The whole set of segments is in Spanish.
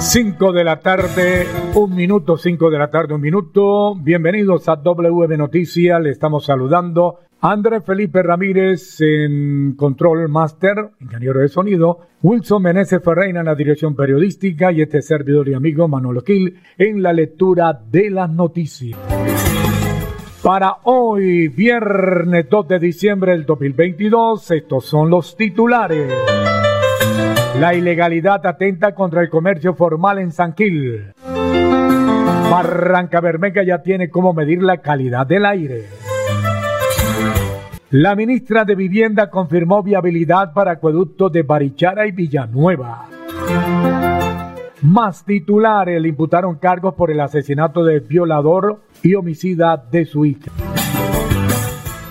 5 de la tarde, un minuto, 5 de la tarde, un minuto. Bienvenidos a WM Noticias. Le estamos saludando Andrés Felipe Ramírez en Control Master, ingeniero de sonido. Wilson Meneses Ferreira en la dirección periodística y este servidor y amigo Manolo Gil en la lectura de las noticias. Para hoy, viernes 2 de diciembre del 2022, estos son los titulares. La ilegalidad atenta contra el comercio formal en San Gil. Barranca Bermeja ya tiene cómo medir la calidad del aire. La ministra de Vivienda confirmó viabilidad para acueductos de Barichara y Villanueva. Más titulares le imputaron cargos por el asesinato del violador y homicida de su hija.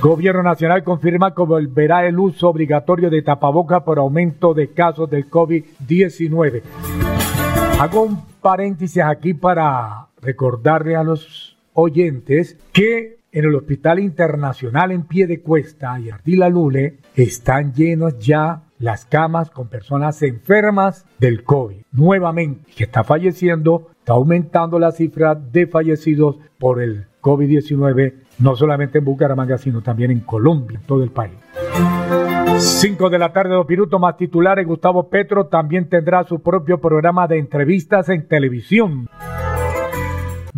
Gobierno Nacional confirma que volverá el uso obligatorio de tapaboca por aumento de casos del COVID-19. Hago un paréntesis aquí para recordarle a los oyentes que en el Hospital Internacional en Pie de Cuesta y Ardila Lule están llenos ya las camas con personas enfermas del COVID. Nuevamente, que está falleciendo, está aumentando la cifra de fallecidos por el COVID-19 no solamente en Bucaramanga, sino también en Colombia, en todo el país. 5 de la tarde, dos minutos más titulares. Gustavo Petro también tendrá su propio programa de entrevistas en televisión.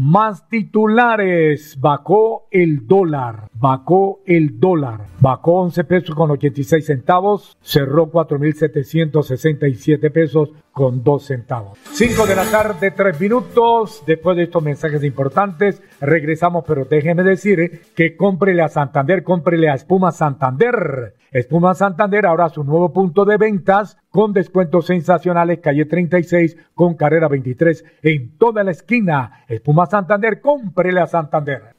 Más titulares. Bacó el dólar. Bacó el dólar. Bacó 11 pesos con 86 centavos. Cerró 4.767 pesos con 2 centavos. 5 de la tarde, 3 minutos. Después de estos mensajes importantes, regresamos. Pero déjeme decir que cómprele a Santander, cómprele a Espuma Santander. Espuma Santander ahora su nuevo punto de ventas con descuentos sensacionales, calle 36 con carrera 23 en toda la esquina. Espuma Santander, cómprele a Santander.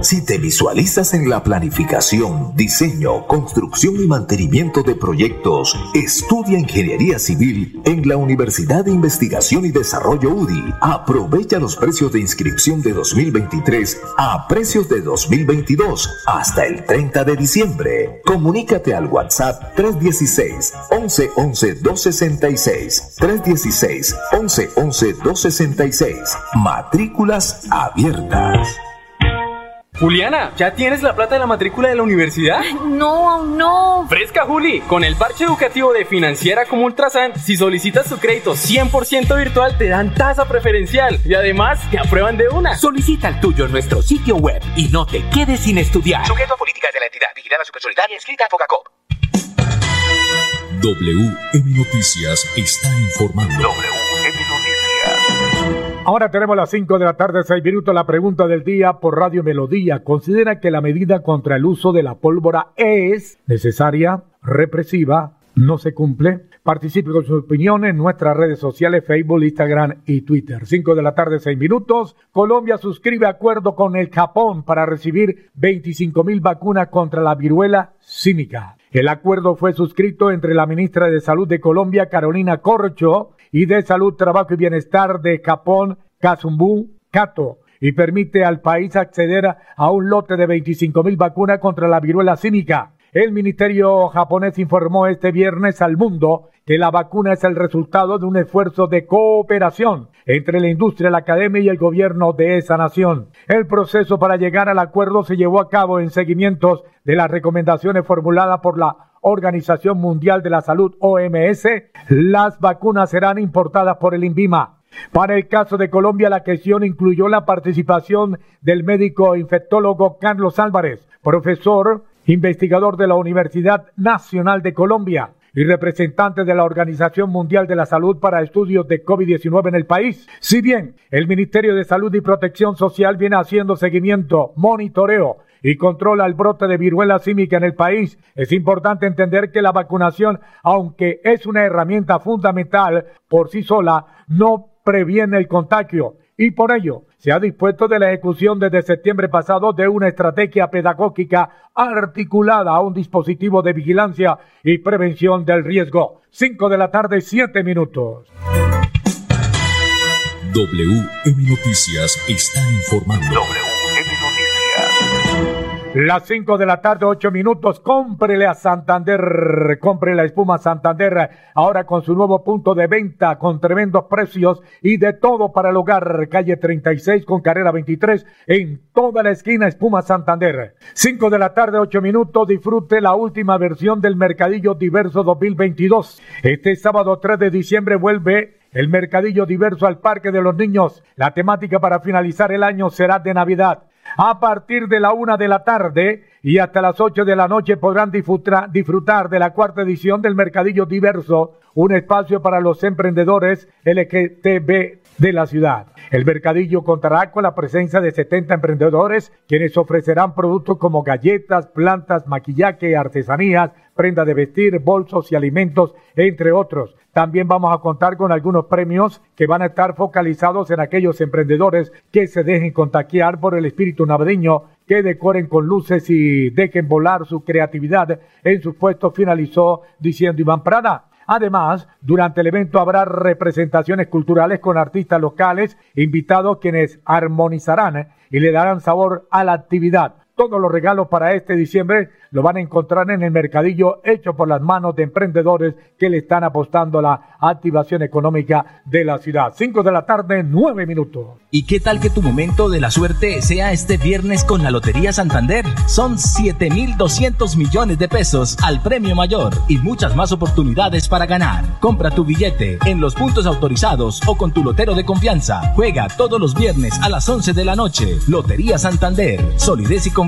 Si te visualizas en la planificación, diseño, construcción y mantenimiento de proyectos, estudia Ingeniería Civil en la Universidad de Investigación y Desarrollo UDI. Aprovecha los precios de inscripción de 2023 a precios de 2022 hasta el 30 de diciembre. Comunícate al WhatsApp 316 11 11 266 316 11 11 266. Matrículas abiertas. Juliana, ¿ya tienes la plata de la matrícula de la universidad? no, aún no. Fresca, Juli. Con el parche educativo de Financiera como Ultrasan, si solicitas tu crédito 100% virtual, te dan tasa preferencial y además te aprueban de una. Solicita el tuyo en nuestro sitio web y no te quedes sin estudiar. Sujeto a políticas de la entidad. Vigilada Supersolidaria inscrita a Focacop. WM Noticias está informando. WM Noticias. Ahora tenemos las 5 de la tarde, 6 minutos. La pregunta del día por Radio Melodía. ¿Considera que la medida contra el uso de la pólvora es necesaria, represiva, no se cumple? Participe con su opinión en nuestras redes sociales, Facebook, Instagram y Twitter. 5 de la tarde, 6 minutos. Colombia suscribe acuerdo con el Japón para recibir 25 mil vacunas contra la viruela símica. El acuerdo fue suscrito entre la ministra de Salud de Colombia, Carolina Corcho, y de Salud, Trabajo y Bienestar de Japón, Kazumbu Kato, y permite al país acceder a un lote de 25 mil vacunas contra la viruela cínica. El ministerio japonés informó este viernes al mundo que la vacuna es el resultado de un esfuerzo de cooperación entre la industria, la academia y el gobierno de esa nación. El proceso para llegar al acuerdo se llevó a cabo en seguimientos de las recomendaciones formuladas por la Organización Mundial de la Salud OMS. Las vacunas serán importadas por el INVIMA. Para el caso de Colombia, la cuestión incluyó la participación del médico infectólogo Carlos Álvarez, profesor investigador de la Universidad Nacional de Colombia y representante de la Organización Mundial de la Salud para estudios de COVID-19 en el país. Si bien el Ministerio de Salud y Protección Social viene haciendo seguimiento, monitoreo y controla el brote de viruela símica en el país, es importante entender que la vacunación, aunque es una herramienta fundamental por sí sola, no previene el contagio y por ello se ha dispuesto de la ejecución desde septiembre pasado de una estrategia pedagógica articulada a un dispositivo de vigilancia y prevención del riesgo. 5 de la tarde, 7 minutos. WM Noticias está informando. Las 5 de la tarde, 8 minutos. Cómprele a Santander. Compre la espuma Santander. Ahora con su nuevo punto de venta con tremendos precios y de todo para el hogar. Calle 36 con carrera 23 en toda la esquina Espuma Santander. 5 de la tarde, 8 minutos. Disfrute la última versión del Mercadillo Diverso 2022. Este sábado 3 de diciembre vuelve el Mercadillo Diverso al Parque de los Niños. La temática para finalizar el año será de Navidad. A partir de la una de la tarde y hasta las ocho de la noche podrán disfrutar de la cuarta edición del Mercadillo Diverso, un espacio para los emprendedores LGTB de la ciudad. El mercadillo contará con la presencia de 70 emprendedores quienes ofrecerán productos como galletas, plantas, maquillaje, artesanías, prenda de vestir, bolsos y alimentos, entre otros. También vamos a contar con algunos premios que van a estar focalizados en aquellos emprendedores que se dejen contagiar por el espíritu navideño, que decoren con luces y dejen volar su creatividad en su puesto, finalizó diciendo Iván Prada. Además, durante el evento habrá representaciones culturales con artistas locales, invitados quienes armonizarán y le darán sabor a la actividad. Todos los regalos para este diciembre lo van a encontrar en el mercadillo hecho por las manos de emprendedores que le están apostando a la activación económica de la ciudad. Cinco de la tarde, nueve minutos. ¿Y qué tal que tu momento de la suerte sea este viernes con la Lotería Santander? Son 7,200 millones de pesos al premio mayor y muchas más oportunidades para ganar. Compra tu billete en los puntos autorizados o con tu lotero de confianza. Juega todos los viernes a las 11 de la noche. Lotería Santander. Solidez y confianza.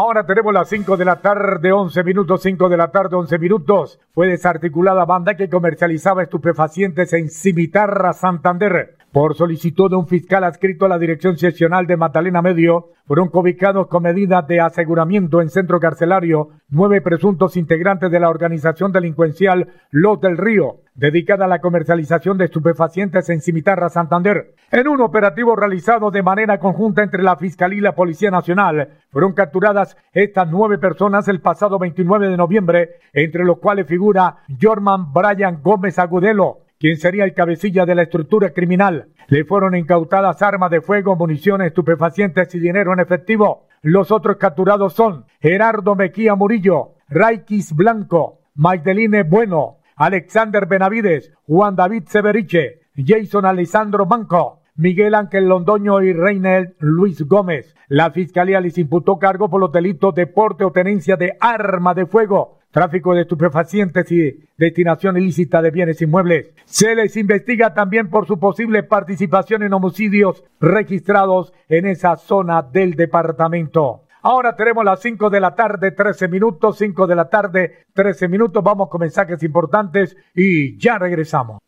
Ahora tenemos las 5 de la tarde, 11 minutos, 5 de la tarde, 11 minutos. Fue desarticulada banda que comercializaba estupefacientes en Cimitarra, Santander. Por solicitud de un fiscal adscrito a la Dirección Seccional de Magdalena Medio, fueron ubicados con medidas de aseguramiento en centro carcelario nueve presuntos integrantes de la organización delincuencial Los del Río, dedicada a la comercialización de estupefacientes en Cimitarra, Santander. En un operativo realizado de manera conjunta entre la Fiscalía y la Policía Nacional, fueron capturadas estas nueve personas el pasado 29 de noviembre, entre los cuales figura Jorman Brian Gómez Agudelo, quien sería el cabecilla de la estructura criminal. Le fueron incautadas armas de fuego, municiones, estupefacientes y dinero en efectivo. Los otros capturados son Gerardo Mequía Murillo, Raikis Blanco, Magdeline Bueno, Alexander Benavides, Juan David Severiche, Jason Alessandro Banco, Miguel Ángel Londoño y Reinel Luis Gómez. La fiscalía les imputó cargo por los delitos de porte o tenencia de arma de fuego, tráfico de estupefacientes y destinación ilícita de bienes inmuebles. Se les investiga también por su posible participación en homicidios registrados en esa zona del departamento. Ahora tenemos las 5 de la tarde, 13 minutos, 5 de la tarde, 13 minutos. Vamos con mensajes importantes y ya regresamos.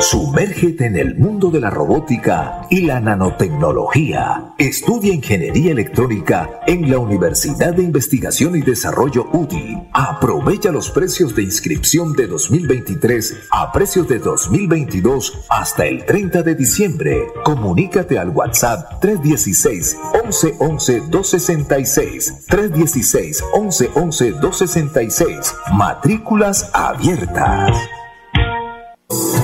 Sumérgete en el mundo de la robótica y la nanotecnología. Estudia ingeniería electrónica en la Universidad de Investigación y Desarrollo UDI. Aprovecha los precios de inscripción de 2023 a precios de 2022 hasta el 30 de diciembre. Comunícate al WhatsApp 316 1111 266 316 1111 266. Matrículas abiertas.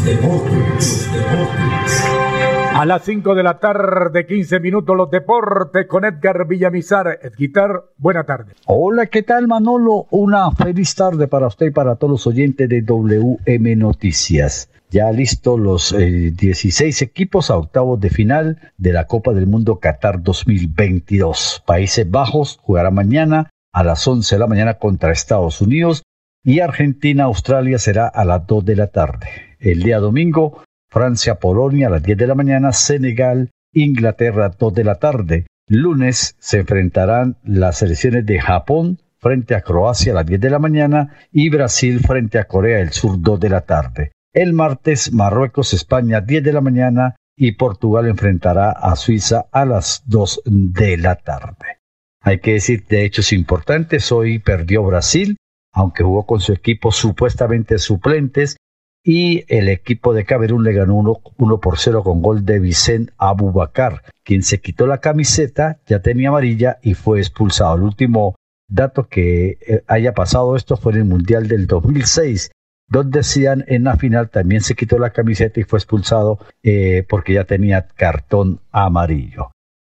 Los deportes, los deportes. A las 5 de la tarde, 15 minutos, los deportes con Edgar Villamizar. Edguitar, buena tarde. Hola, ¿qué tal Manolo? Una feliz tarde para usted y para todos los oyentes de WM Noticias. Ya listos los eh, 16 equipos a octavos de final de la Copa del Mundo Qatar 2022. Países Bajos jugará mañana a las 11 de la mañana contra Estados Unidos y Argentina-Australia será a las 2 de la tarde. El día domingo, Francia-Polonia a las 10 de la mañana, Senegal Inglaterra 2 de la tarde. Lunes se enfrentarán las selecciones de Japón frente a Croacia a las 10 de la mañana y Brasil frente a Corea del Sur 2 de la tarde. El martes Marruecos, España 10 de la mañana y Portugal enfrentará a Suiza a las 2 de la tarde. Hay que decir de hechos importantes, hoy perdió Brasil, aunque jugó con su equipo supuestamente suplentes, y el equipo de Camerún le ganó 1, por 0 con gol de Vicente Abubakar, quien se quitó la camiseta, ya tenía amarilla y fue expulsado. El último dato que eh, haya pasado esto fue en el Mundial del 2006, donde decían en la final también se quitó la camiseta y fue expulsado eh, porque ya tenía cartón amarillo.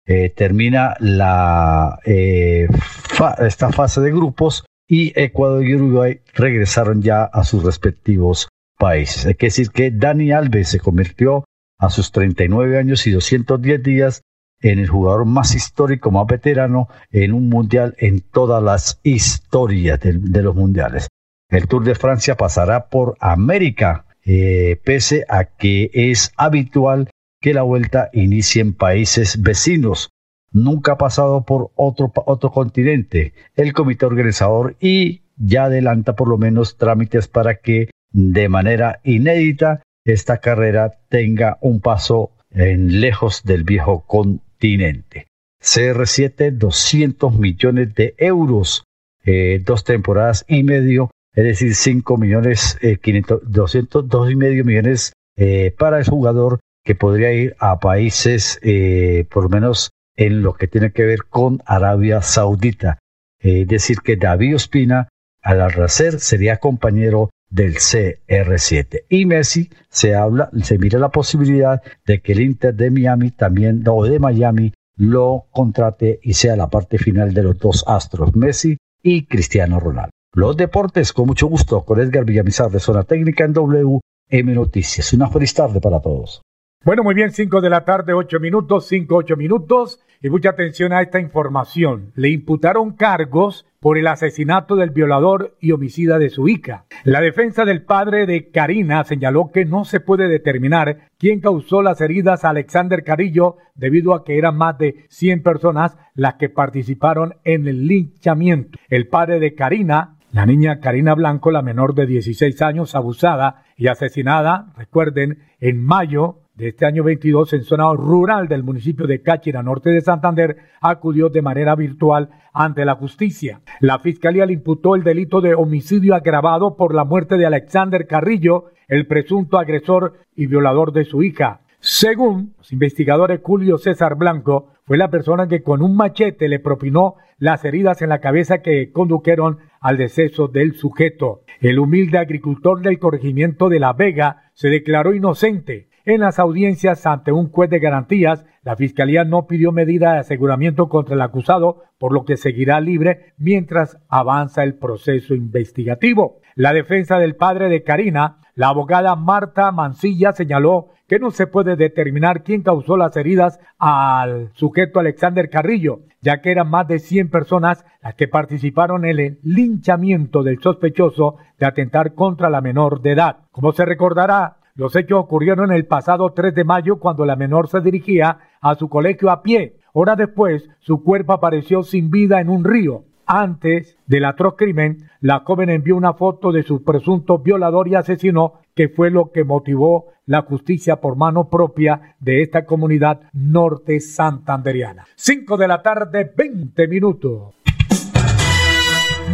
Eh, termina la, esta fase de grupos y Ecuador y Uruguay regresaron ya a sus respectivos países. Hay que decir que Dani Alves se convirtió a sus 39 años y 210 días en el jugador más histórico, más veterano en un mundial en todas las historias de, los mundiales. El Tour de Francia pasará por América, eh, pese a que es habitual que la vuelta inicie en países vecinos. Nunca ha pasado por otro, otro continente. El comité organizador y ya adelanta por lo menos trámites para que de manera inédita esta carrera tenga un paso en lejos del viejo continente. CR7, 200 millones de euros, eh, dos temporadas y medio, es decir, 5 millones, eh, 500, 200, dos y medio millones eh, para el jugador que podría ir a países, eh, por lo menos en lo que tiene que ver con Arabia Saudita. Es decir, que David Ospina, al arracer, sería compañero del CR7. Y Messi se habla, se mira la posibilidad de que el Inter de Miami también, o de Miami, lo contrate y sea la parte final de los dos astros, Messi y Cristiano Ronaldo. Los deportes, con mucho gusto, con Edgar Villamizar de Zona Técnica en WM Noticias. Una feliz tarde para todos. Bueno, muy bien, 5 de la tarde, 8 minutos, 5, 8 minutos. Y mucha atención a esta información. Le imputaron cargos por el asesinato del violador y homicida de su hija. La defensa del padre de Karina señaló que no se puede determinar quién causó las heridas a Alexander Carillo debido a que eran más de 100 personas las que participaron en el linchamiento. El padre de Karina la niña Karina Blanco, la menor de 16 años, abusada y asesinada, recuerden, en mayo de este año 22 en zona rural del municipio de Cáchira, norte de Santander, acudió de manera virtual ante la justicia. La fiscalía le imputó el delito de homicidio agravado por la muerte de Alexander Carrillo, el presunto agresor y violador de su hija. Según los investigadores, Julio César Blanco fue la persona que con un machete le propinó las heridas en la cabeza que condujeron al deceso del sujeto. El humilde agricultor del corregimiento de La Vega se declaró inocente en las audiencias ante un juez de garantías, la Fiscalía no pidió medida de aseguramiento contra el acusado, por lo que seguirá libre mientras avanza el proceso investigativo. La defensa del padre de Karina, la abogada Marta Mancilla, señaló que no se puede determinar quién causó las heridas al sujeto Alexander Carrillo, ya que eran más de 100 personas las que participaron en el linchamiento del sospechoso de atentar contra la menor de edad. Como se recordará, los hechos ocurrieron el pasado 3 de mayo cuando la menor se dirigía a su colegio a pie. Hora después, su cuerpo apareció sin vida en un río. Antes del atroz crimen, la joven envió una foto de su presunto violador y asesino, que fue lo que motivó la justicia por mano propia de esta comunidad norte santanderiana. 5 de la tarde, 20 minutos.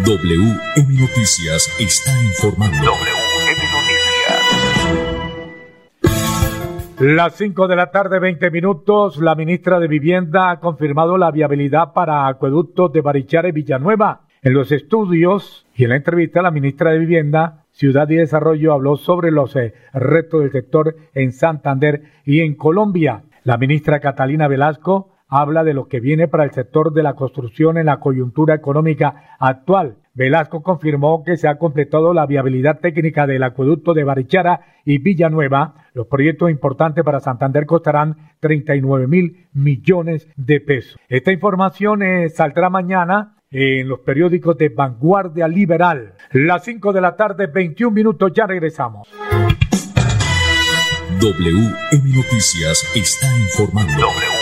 WM Noticias está informando. Las 5 de la tarde, 20 minutos, la ministra de Vivienda ha confirmado la viabilidad para acueductos de Barichara y Villanueva. En los estudios y en la entrevista, la ministra de Vivienda, Ciudad y Desarrollo habló sobre los eh, retos del sector en Santander y en Colombia. La ministra Catalina Velasco habla de lo que viene para el sector de la construcción en la coyuntura económica actual Velasco confirmó que se ha completado la viabilidad técnica del acueducto de Barichara y Villanueva. Los proyectos importantes para Santander costarán 39 mil millones de pesos. Esta información eh, saldrá mañana en los periódicos de Vanguardia Liberal. Las 5 de la tarde, 21 minutos, ya regresamos. WM Noticias está informando.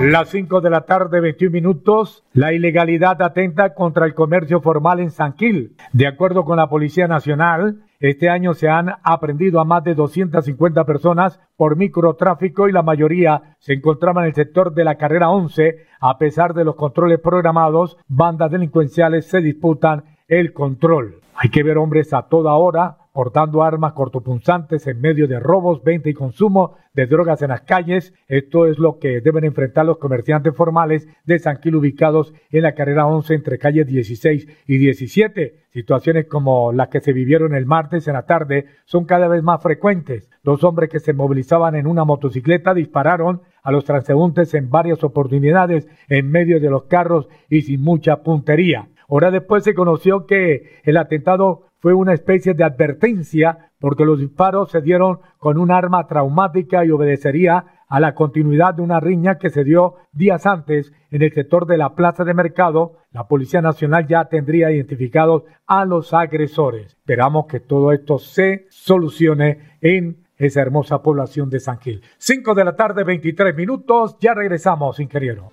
Las 5 de la tarde, 21 minutos. La ilegalidad atenta contra el comercio formal en Sanquil. De acuerdo con la Policía Nacional, este año se han aprendido a más de 250 personas por microtráfico y la mayoría se encontraba en el sector de la carrera 11. A pesar de los controles programados, bandas delincuenciales se disputan el control. Hay que ver hombres a toda hora portando armas cortopunzantes en medio de robos, venta y consumo de drogas en las calles. Esto es lo que deben enfrentar los comerciantes formales de San Quil ubicados en la carrera 11 entre calles 16 y 17. Situaciones como las que se vivieron el martes en la tarde son cada vez más frecuentes. Dos hombres que se movilizaban en una motocicleta dispararon a los transeúntes en varias oportunidades en medio de los carros y sin mucha puntería. Hora después se conoció que el atentado fue una especie de advertencia porque los disparos se dieron con un arma traumática y obedecería a la continuidad de una riña que se dio días antes en el sector de la Plaza de Mercado. La Policía Nacional ya tendría identificados a los agresores. Esperamos que todo esto se solucione en esa hermosa población de San Gil. 5 de la tarde, 23 minutos. Ya regresamos, ingeniero.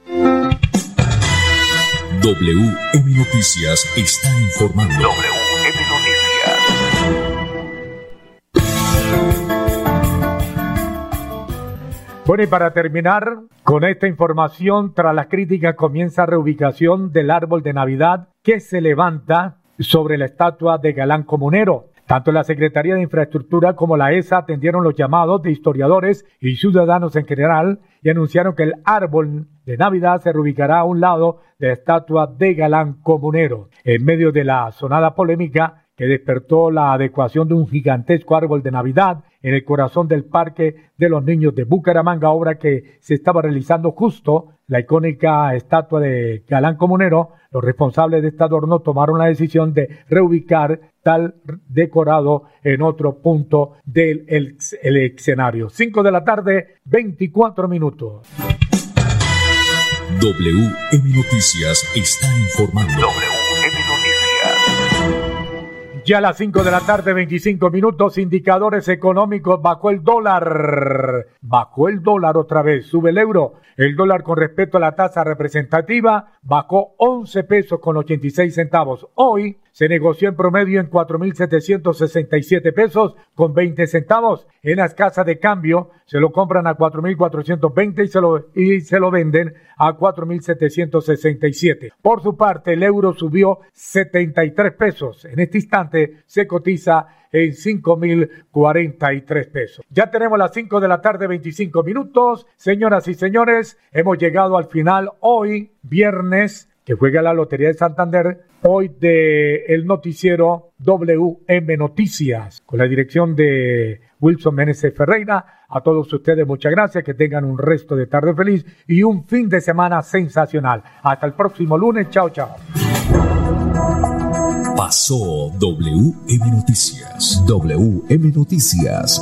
WM Noticias está informando. Bueno, y para terminar con esta información, tras las críticas comienza reubicación del árbol de Navidad que se levanta sobre la estatua de Galán Comunero. Tanto la Secretaría de Infraestructura como la ESA atendieron los llamados de historiadores y ciudadanos en general y anunciaron que el árbol de Navidad se reubicará a un lado de la estatua de Galán Comunero. En medio de la sonada polémica que despertó la adecuación de un gigantesco árbol de Navidad en el corazón del Parque de los Niños de Bucaramanga, obra que se estaba realizando justo la icónica estatua de Galán Comunero, los responsables de este adorno tomaron la decisión de reubicar tal decorado en otro punto del escenario. 5 de la tarde, 24 minutos. WM Noticias está informando. Ya a las 5 de la tarde, 25 minutos, indicadores económicos, bajó el dólar, bajó el dólar otra vez, sube el euro, el dólar con respecto a la tasa representativa bajó 11 pesos con 86 centavos. Hoy se negoció en promedio en 4.767 pesos con 20 centavos. En las casas de cambio se lo compran a 4.420 y se lo, y se lo venden a 4.767. Por su parte, el euro subió 73 pesos. En este instante se cotiza en 5.043 pesos. Ya tenemos las 5 de la tarde, 25 minutos. Señoras y señores, hemos llegado al final hoy, viernes, que juega la Lotería de Santander, hoy de el noticiero WM Noticias, con la dirección de Wilson Meneses Ferreira. A todos ustedes muchas gracias, que tengan un resto de tarde feliz y un fin de semana sensacional. Hasta el próximo lunes, chao, chao. Pasó WM Noticias. WM Noticias.